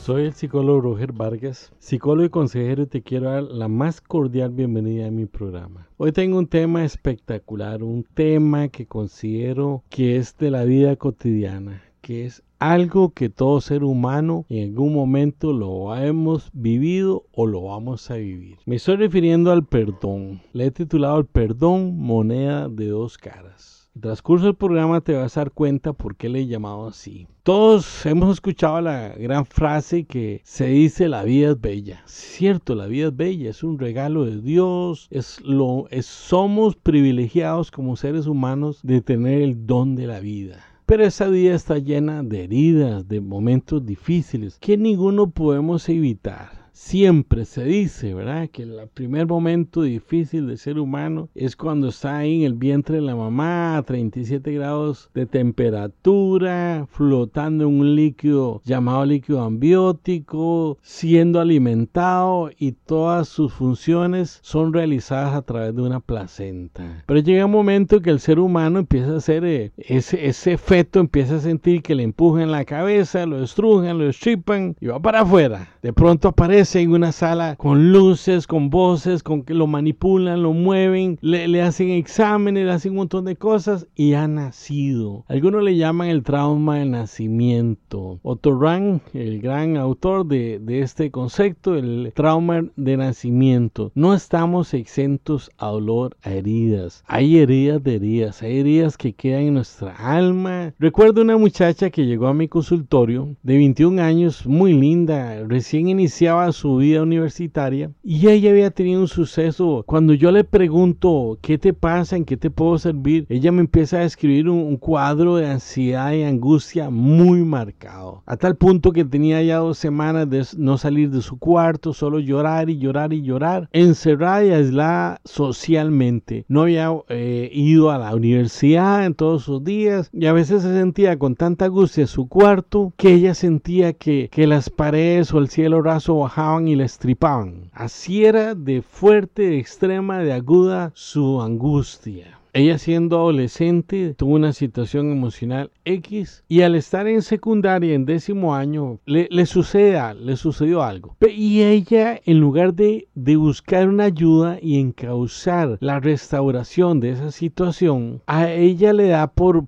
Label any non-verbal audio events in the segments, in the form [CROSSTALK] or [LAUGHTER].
Soy el psicólogo Roger Vargas, psicólogo y consejero y te quiero dar la más cordial bienvenida a mi programa. Hoy tengo un tema espectacular, un tema que considero que es de la vida cotidiana, que es algo que todo ser humano en algún momento lo hemos vivido o lo vamos a vivir. Me estoy refiriendo al perdón. Le he titulado El perdón, moneda de dos caras. Transcurso del programa te vas a dar cuenta por qué le he llamado así. Todos hemos escuchado la gran frase que se dice la vida es bella. Cierto, la vida es bella, es un regalo de Dios, es lo es, somos privilegiados como seres humanos de tener el don de la vida. Pero esa vida está llena de heridas, de momentos difíciles que ninguno podemos evitar siempre se dice, ¿verdad? Que el primer momento difícil del ser humano es cuando está ahí en el vientre de la mamá a 37 grados de temperatura, flotando en un líquido llamado líquido ambiótico, siendo alimentado y todas sus funciones son realizadas a través de una placenta. Pero llega un momento que el ser humano empieza a hacer eh, ese, ese feto, empieza a sentir que le empujan la cabeza, lo estrujan, lo estripan y va para afuera. De pronto aparece en una sala con luces, con voces, con que lo manipulan, lo mueven, le, hacen exámenes, le hacen un montón de cosas y ha nacido. Algunos le llaman el trauma del nacimiento. Otto Rank, el gran autor de, de este concepto, el trauma de nacimiento. No estamos exentos a dolor, a heridas. Hay heridas de heridas, hay heridas que quedan en nuestra alma. Recuerdo una muchacha que llegó a mi consultorio de 21 años, muy linda, recién iniciaba su vida universitaria y ella había tenido un suceso. Cuando yo le pregunto qué te pasa, en qué te puedo servir, ella me empieza a describir un, cuadro de ansiedad y angustia muy marcado. A tal punto que tenía ya dos semanas de no salir de su cuarto, solo llorar y llorar y llorar, encerrada y aislada socialmente. No había eh, ido a la universidad en todos sus días y a veces se sentía con tanta angustia en su cuarto que ella sentía que, que las paredes o el cielo raso bajaban y le estripaban. Así era de fuerte, de extrema, de aguda su angustia. Ella siendo adolescente tuvo una situación emocional X y al estar en secundaria en décimo año le, sucede, le sucedió algo. Y ella en lugar de, buscar una ayuda y encauzar la restauración de esa situación, a ella le da por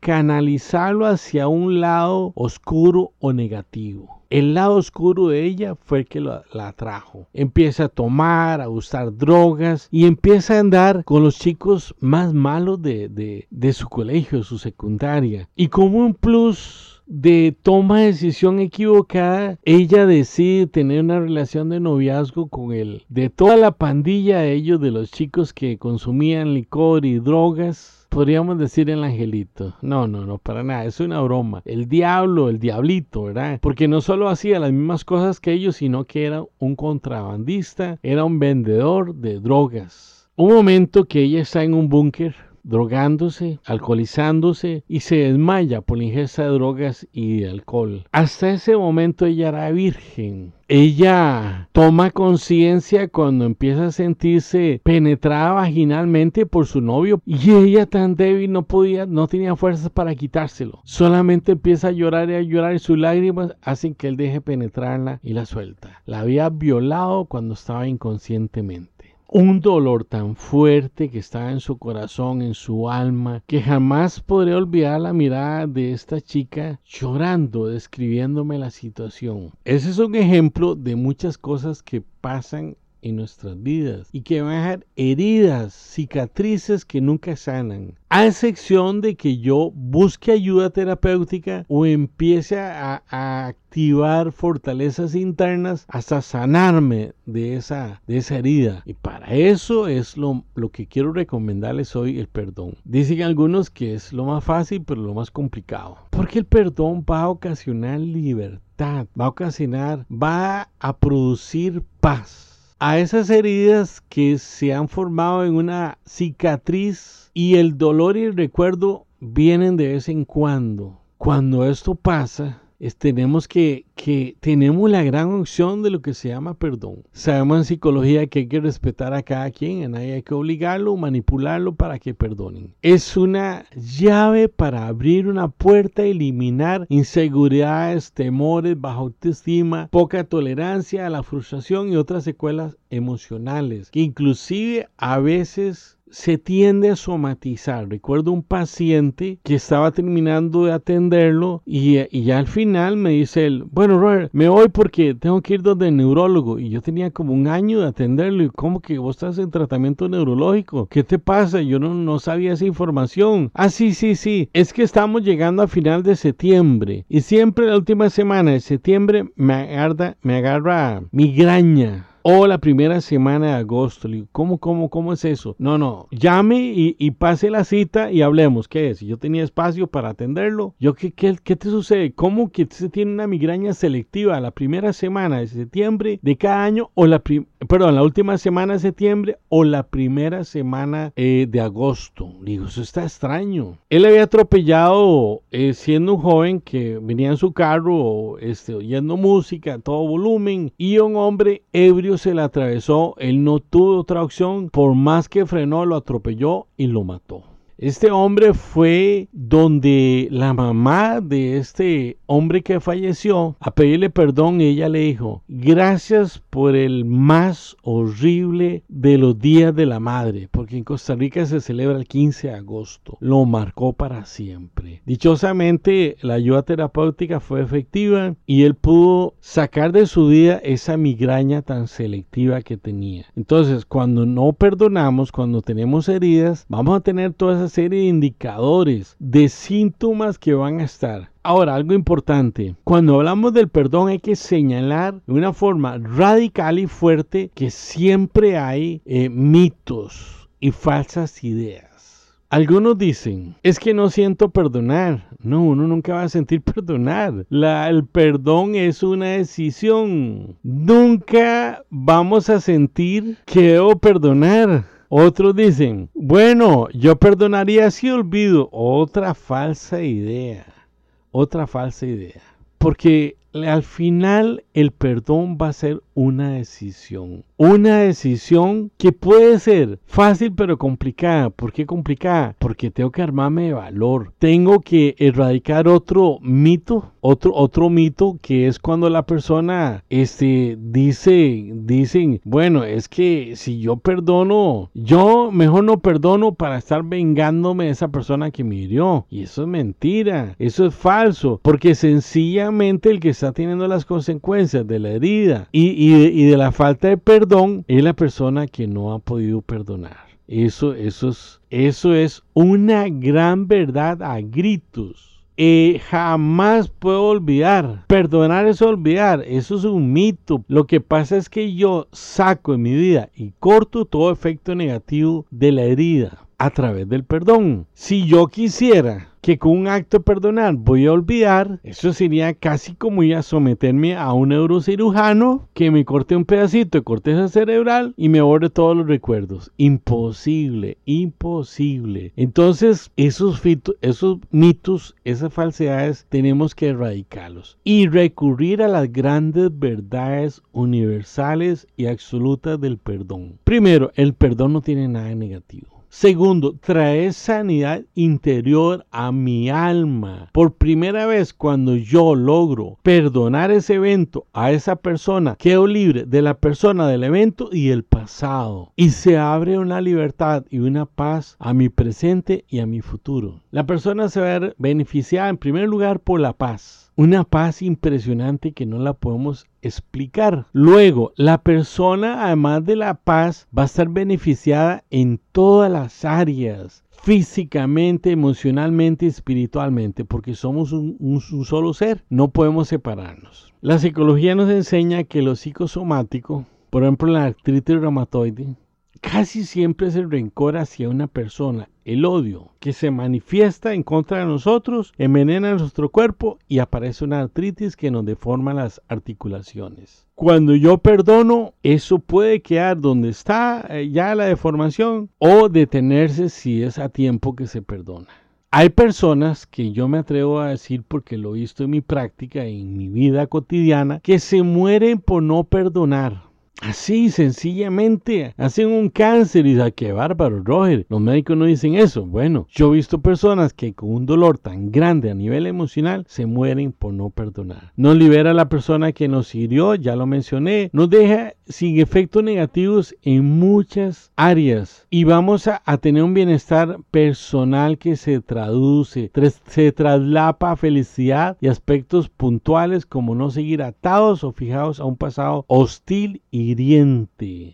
canalizarlo hacia un lado oscuro o negativo. El lado oscuro de ella fue el que la, atrajo. Empieza a tomar, a usar drogas y empieza a andar con los chicos más malos de, de su colegio, su secundaria. Y como un plus de toma de decisión equivocada, ella decide tener una relación de noviazgo con él. De toda la pandilla de ellos, de los chicos que consumían licor y drogas, podríamos decir el angelito. No, no, no, para nada, es una broma. El diablo, el diablito, ¿verdad? Porque no solo hacía las mismas cosas que ellos, sino que era un contrabandista, era un vendedor de drogas. Un momento que ella está en un búnker drogándose, alcoholizándose y se desmaya por la ingesta de drogas y de alcohol. Hasta ese momento ella era virgen. Ella toma conciencia cuando empieza a sentirse penetrada vaginalmente por su novio y ella tan débil no podía, no tenía fuerzas para quitárselo. Solamente empieza a llorar y a llorar y sus lágrimas hacen que él deje penetrarla y la suelta. La había violado cuando estaba inconscientemente un dolor tan fuerte que estaba en su corazón, en su alma, que jamás podré olvidar la mirada de esta chica llorando, describiéndome la situación. Ese es un ejemplo de muchas cosas que pasan en nuestras vidas y que van a dejar heridas, cicatrices que nunca sanan. A excepción de que yo busque ayuda terapéutica o empiece a, activar fortalezas internas hasta sanarme de esa, de esa herida. Y para eso es lo, lo que quiero recomendarles hoy, el perdón. Dicen algunos que es lo más fácil, pero lo más complicado. Porque el perdón va a ocasionar libertad, va a ocasionar, va a producir paz a esas heridas que se han formado en una cicatriz y el dolor y el recuerdo vienen de vez en cuando. Cuando esto pasa, tenemos que, que tenemos la gran opción de lo que se llama perdón. Sabemos en psicología que hay que respetar a cada quien, a nadie hay que obligarlo, manipularlo para que perdonen. Es una llave para abrir una puerta, eliminar inseguridades, temores, baja autoestima, poca tolerancia a la frustración y otras secuelas emocionales que inclusive a veces se tiende a somatizar. Recuerdo un paciente que estaba terminando de atenderlo y, ya al final me dice él, bueno Robert, me voy porque tengo que ir donde el neurólogo. Y yo tenía como un año de atenderlo y como que vos estás en tratamiento neurológico. ¿Qué te pasa? Yo no, no sabía esa información. Ah, sí, sí, sí. Es que estamos llegando a final de septiembre y siempre la última semana de septiembre me agarra, me agarra migraña o la primera semana de agosto. Le digo, ¿cómo, cómo, cómo es eso? No, no, llame y, pase la cita y hablemos. ¿Qué es? Yo tenía espacio para atenderlo, yo, ¿qué, qué, qué te sucede? ¿Cómo que se tiene una migraña selectiva la primera semana de septiembre de cada año o la, perdón, la última semana de septiembre o la primera semana eh, de agosto? Digo, eso está extraño. Él había atropellado eh, siendo un joven que venía en su carro este, oyendo música a todo volumen y un hombre ebrio se le atravesó, él no tuvo otra opción, por más que frenó, lo atropelló y lo mató. Este hombre fue donde la mamá de este hombre que falleció a pedirle perdón. Ella le dijo, gracias por el más horrible de los días de la madre, porque en Costa Rica se celebra el 15 de agosto. Lo marcó para siempre. Dichosamente, la ayuda terapéutica fue efectiva y él pudo sacar de su vida esa migraña tan selectiva que tenía. Entonces, cuando no perdonamos, cuando tenemos heridas, vamos a tener todas esas de indicadores, de síntomas que van a estar. Ahora, algo importante, cuando hablamos del perdón hay que señalar de una forma radical y fuerte que siempre hay eh, mitos y falsas ideas. Algunos dicen, es que no siento perdonar. No, uno nunca va a sentir [LAUGHS] perdonar. La, el perdón es una decisión. Nunca vamos a sentir que debo perdonar. Otros dicen, bueno, yo perdonaría si olvido. Otra falsa idea. Otra falsa idea. Porque al final el perdón va a ser una decisión. Una decisión que puede ser fácil pero complicada. ¿Por qué complicada? Porque tengo que armarme de valor. Tengo que erradicar otro mito, otro, otro mito que es cuando la persona este, dice, dicen, bueno, es que si yo perdono, yo mejor no perdono para estar vengándome de esa persona que me hirió. Y eso es mentira, eso es falso, porque sencillamente el que está teniendo las consecuencias de la herida y y de, la falta de perdón es la persona que no ha podido perdonar. Eso, eso, es, eso es una gran verdad a gritos. Eh, jamás puedo olvidar. Perdonar es olvidar. Eso es un mito. Lo que pasa es que yo saco en mi vida y corto todo efecto negativo de la herida a través del perdón. Si yo quisiera que con un acto de perdonar voy a olvidar, eso sería casi como ir a someterme a un neurocirujano que me corte un pedacito de corteza cerebral y me borre todos los recuerdos. Imposible, imposible. Entonces, esos, esos mitos, esas falsedades, tenemos que erradicarlos y recurrir a las grandes verdades universales y absolutas del perdón. Primero, el perdón no tiene nada negativo. Segundo, trae sanidad interior a mi alma. Por primera vez cuando yo logro perdonar ese evento a esa persona, quedo libre de la persona, del evento y el pasado. Y se abre una libertad y una paz a mi presente y a mi futuro. La persona se va a ver beneficiada en primer lugar por la paz una paz impresionante que no la podemos explicar. Luego, la persona, además de la paz, va a estar beneficiada en todas las áreas físicamente, emocionalmente, espiritualmente, porque somos un, solo ser, no podemos separarnos. La psicología nos enseña que lo psicosomático, por ejemplo la artritis reumatoide, casi siempre es el rencor hacia una persona, el odio que se manifiesta en contra de nosotros, envenena nuestro cuerpo y aparece una artritis que nos deforma las articulaciones. Cuando yo perdono, eso puede quedar donde está eh, ya la deformación o detenerse si es a tiempo que se perdona. Hay personas que yo me atrevo a decir porque lo he visto en mi práctica, en mi vida cotidiana, que se mueren por no perdonar. Así, sencillamente, hacen un cáncer y dice, qué bárbaro, Roger. Los médicos no dicen eso. Bueno, yo he visto personas que con un dolor tan grande a nivel emocional se mueren por no perdonar. Nos libera la persona que nos hirió, ya lo mencioné. Nos deja sin efectos negativos en muchas áreas y vamos a, tener un bienestar personal que se traduce, se traslapa a felicidad y aspectos puntuales como no seguir atados o fijados a un pasado hostil y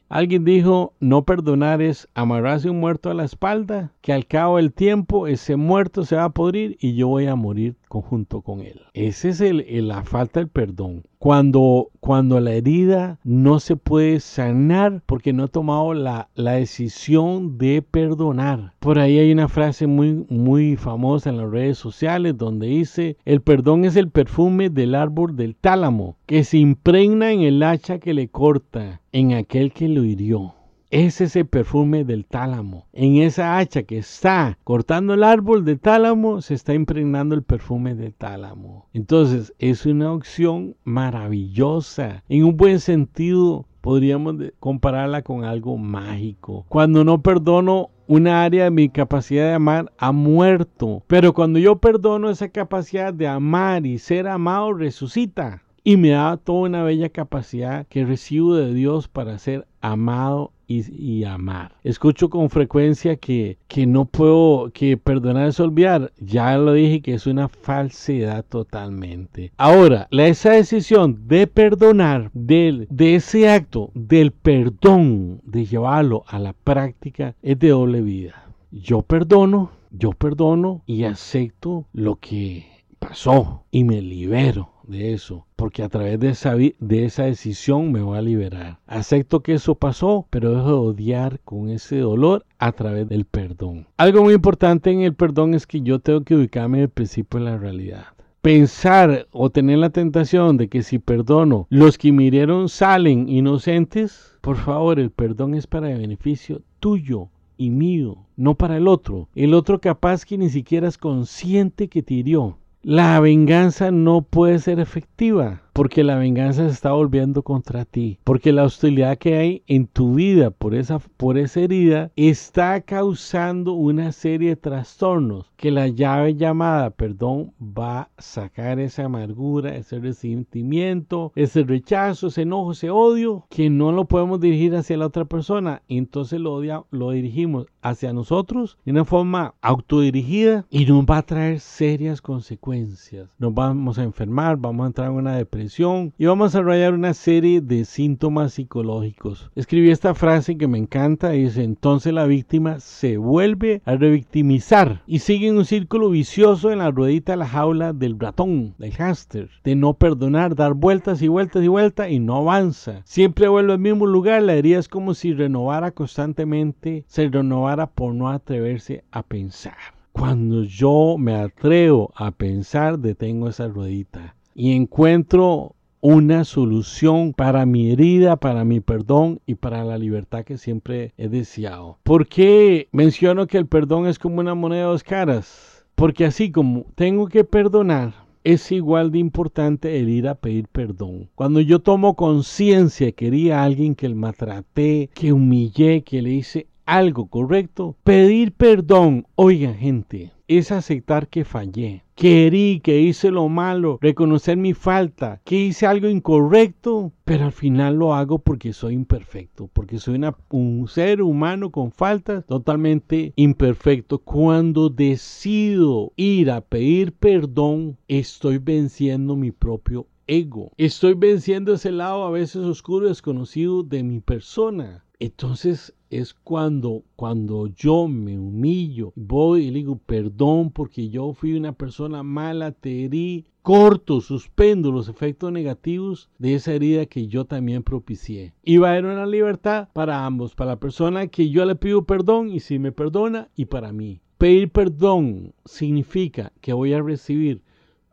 Alguien dijo, no perdonar es amarrarse un muerto a la espalda, que al cabo del tiempo ese muerto se va a podrir y yo voy a morir conjunto con él. Esa es la falta del perdón. Cuando, cuando la herida no se puede sanar porque no he tomado la, la decisión de perdonar. Por ahí hay una frase muy, muy famosa en las redes sociales donde dice, el perdón es el perfume del árbol del tálamo que se impregna en el hacha que le corta, en aquel que lo hirió. Es ese perfume del tálamo. En esa hacha que está cortando el árbol del tálamo, se está impregnando el perfume del tálamo. Entonces, es una opción maravillosa. En un buen sentido, podríamos compararla con algo mágico. Cuando no perdono una área de mi capacidad de amar ha muerto. Pero cuando yo perdono esa capacidad de amar y ser amado, resucita. Y me da toda una bella capacidad que recibo de Dios para ser amado y, amar. Escucho con frecuencia que, que no puedo, que perdonar es olvidar. Ya lo dije que es una falsedad totalmente. Ahora, la, esa decisión de perdonar, de, de ese acto del perdón, de llevarlo a la práctica, es de doble vida. Yo perdono, yo perdono y acepto lo que pasó y me libero de eso, porque a través de esa, de esa decisión me voy a liberar. Acepto que eso pasó, pero dejo de odiar con ese dolor a través del perdón. Algo muy importante en el perdón es que yo tengo que ubicarme en el principio de la realidad pensar o tener la tentación de que si perdono, los que mirieron salen inocentes, por favor, el perdón es para el beneficio tuyo y mío, no para el otro. El otro capaz que ni siquiera es consciente que te hirió. La venganza no puede ser efectiva porque la venganza se está volviendo contra ti, porque la hostilidad que hay en tu vida por esa, por esa herida está causando una serie de trastornos que la llave llamada perdón va a sacar esa amargura, ese resentimiento, ese rechazo, ese enojo, ese odio que no lo podemos dirigir hacia la otra persona, entonces lo, lo dirigimos hacia nosotros de una forma autodirigida y nos va a traer serias consecuencias. Nos vamos a enfermar, vamos a entrar en una depresión y vamos a desarrollar una serie de síntomas psicológicos. Escribí esta frase que me encanta, dice, entonces la víctima se vuelve a revictimizar y sigue en un círculo vicioso en la ruedita de la jaula del ratón, del hámster, de no perdonar, dar vueltas y vueltas y vueltas y no avanza. Siempre vuelve al mismo lugar, la herida es como si renovara constantemente, se renovara por no atreverse a pensar. Cuando yo me atrevo a pensar, detengo esa ruedita y encuentro una solución para mi herida, para mi perdón y para la libertad que siempre he deseado. ¿Por qué menciono que el perdón es como una moneda de dos caras? Porque así como tengo que perdonar, es igual de importante el ir a pedir perdón. Cuando yo tomo conciencia que quería a alguien que el maltraté, que humillé, que le hice algo correcto, pedir perdón, oiga gente, es aceptar que fallé, que herí, que hice lo malo, reconocer mi falta, que hice algo incorrecto, pero al final lo hago porque soy imperfecto, porque soy un ser humano con faltas totalmente imperfecto. Cuando decido ir a pedir perdón, estoy venciendo mi propio ego. Estoy venciendo ese lado a veces oscuro y desconocido de mi persona. Entonces es cuando, cuando yo me humillo, voy y le digo perdón porque yo fui una persona mala, te herí, corto, suspendo los efectos negativos de esa herida que yo también propicié. Y va a haber una libertad para ambos, para la persona que yo le pido perdón y si me perdona y para mí. Pedir perdón significa que voy a recibir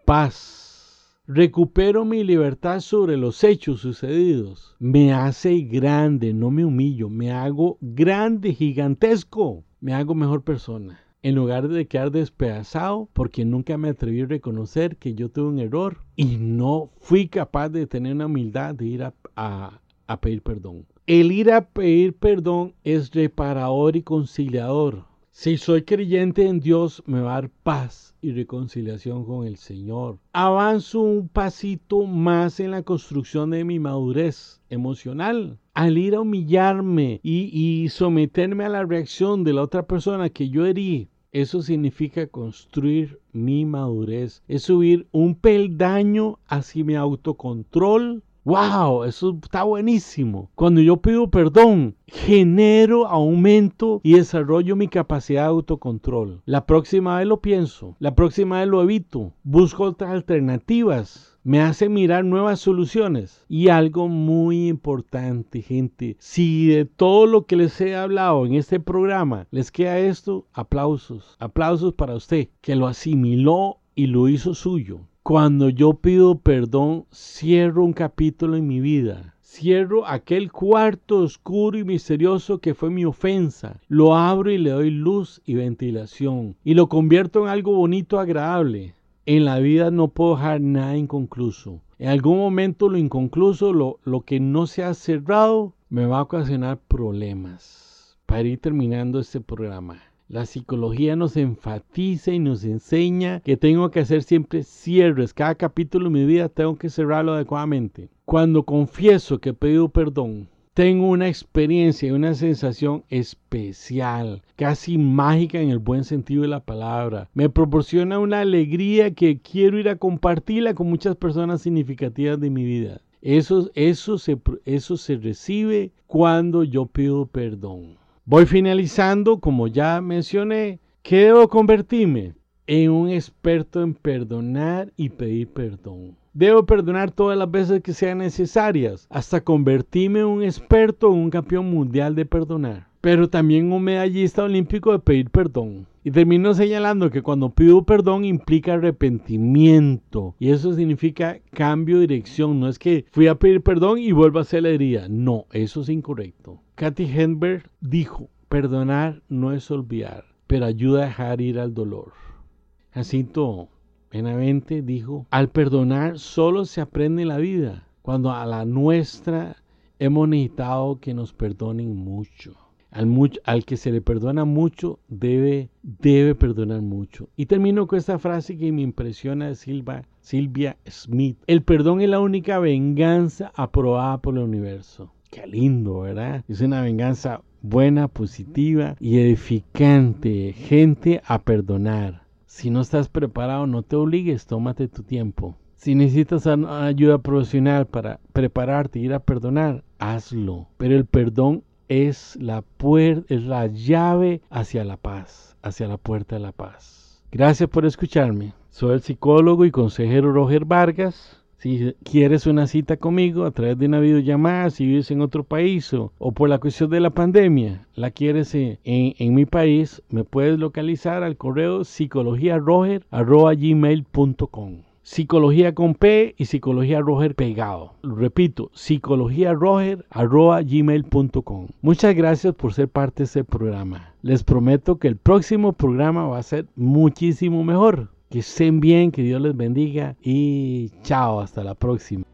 paz recupero mi libertad sobre los hechos sucedidos. Me hace grande, no me humillo, me hago grande, gigantesco. Me hago mejor persona. en lugar de quedar despedazado porque nunca me atreví a reconocer que yo tuve un error y no fui capaz de tener una humildad de ir a, a pedir perdón. El ir a pedir perdón es reparador y conciliador. Si soy creyente en Dios, me va a dar paz y reconciliación con el Señor. Avanzo un pasito más en la construcción de mi madurez emocional. Al ir a humillarme y, someterme a la reacción de la otra persona que yo herí, eso significa construir mi madurez. Es subir un peldaño hacia mi autocontrol ¡Wow! Eso está buenísimo. Cuando yo pido perdón, genero, aumento y desarrollo mi capacidad de autocontrol. La próxima vez lo pienso, la próxima vez lo evito, busco otras alternativas. Me hace mirar nuevas soluciones. Y algo muy importante, gente. Si de todo lo que les he hablado en este programa les queda esto, aplausos. Aplausos para usted, que lo asimiló y lo hizo suyo. Cuando yo pido perdón, cierro un capítulo en mi vida. Cierro aquel cuarto oscuro y misterioso que fue mi ofensa. Lo abro y le doy luz y ventilación. Y lo convierto en algo bonito, agradable. En la vida no puedo dejar nada inconcluso. En algún momento lo inconcluso, lo, lo que no se ha cerrado, me va a ocasionar problemas. Para ir terminando este programa. La psicología nos enfatiza y nos enseña que tengo que hacer siempre cierres. Cada capítulo de mi vida tengo que cerrarlo adecuadamente. Cuando confieso que he pedido perdón, tengo una experiencia y una sensación especial, casi mágica en el buen sentido de la palabra. Me proporciona una alegría que quiero ir a compartirla con muchas personas significativas de mi vida. Eso, eso, se, eso se recibe cuando yo pido perdón. Voy finalizando, como ya mencioné, ¿qué debo convertirme? En un experto en perdonar y pedir perdón. Debo perdonar todas las veces que sean necesarias, hasta convertirme en un experto en un campeón mundial de perdonar. Pero también un medallista olímpico de pedir perdón. Y termino señalando que cuando pido perdón implica arrepentimiento. Y eso significa cambio de dirección. No es que fui a pedir perdón y vuelvo a hacer la herida. No, eso es incorrecto. Kathy Henberg dijo, perdonar no es olvidar, pero ayuda a dejar ir al dolor. Jacinto Benavente dijo, al perdonar solo se aprende la vida, cuando a la nuestra hemos necesitado que nos perdonen mucho. Al, que se le perdona mucho, debe, debe perdonar mucho. Y termino con esta frase que me impresiona de Silvia Smith. El perdón es la única venganza aprobada por el universo. Qué lindo, ¿verdad? Es una venganza buena, positiva y edificante. Gente a perdonar. Si no estás preparado, no te obligues, tómate tu tiempo. Si necesitas ayuda profesional para prepararte y ir a perdonar, hazlo. Pero el perdón es la es la llave hacia la paz, hacia la puerta de la paz. Gracias por escucharme. Soy el psicólogo y consejero Roger Vargas. Si quieres una cita conmigo a través de una videollamada, si vives en otro país o, por la cuestión de la pandemia, la quieres en, mi país, me puedes localizar al correo psicologiaroger.gmail.com Psicología con P y Psicología Roger pegado. Repito, psicologiaroger.gmail.com Muchas gracias por ser parte de este programa. Les prometo que el próximo programa va a ser muchísimo mejor. Que estén bien, que Dios les bendiga y chao, hasta la próxima.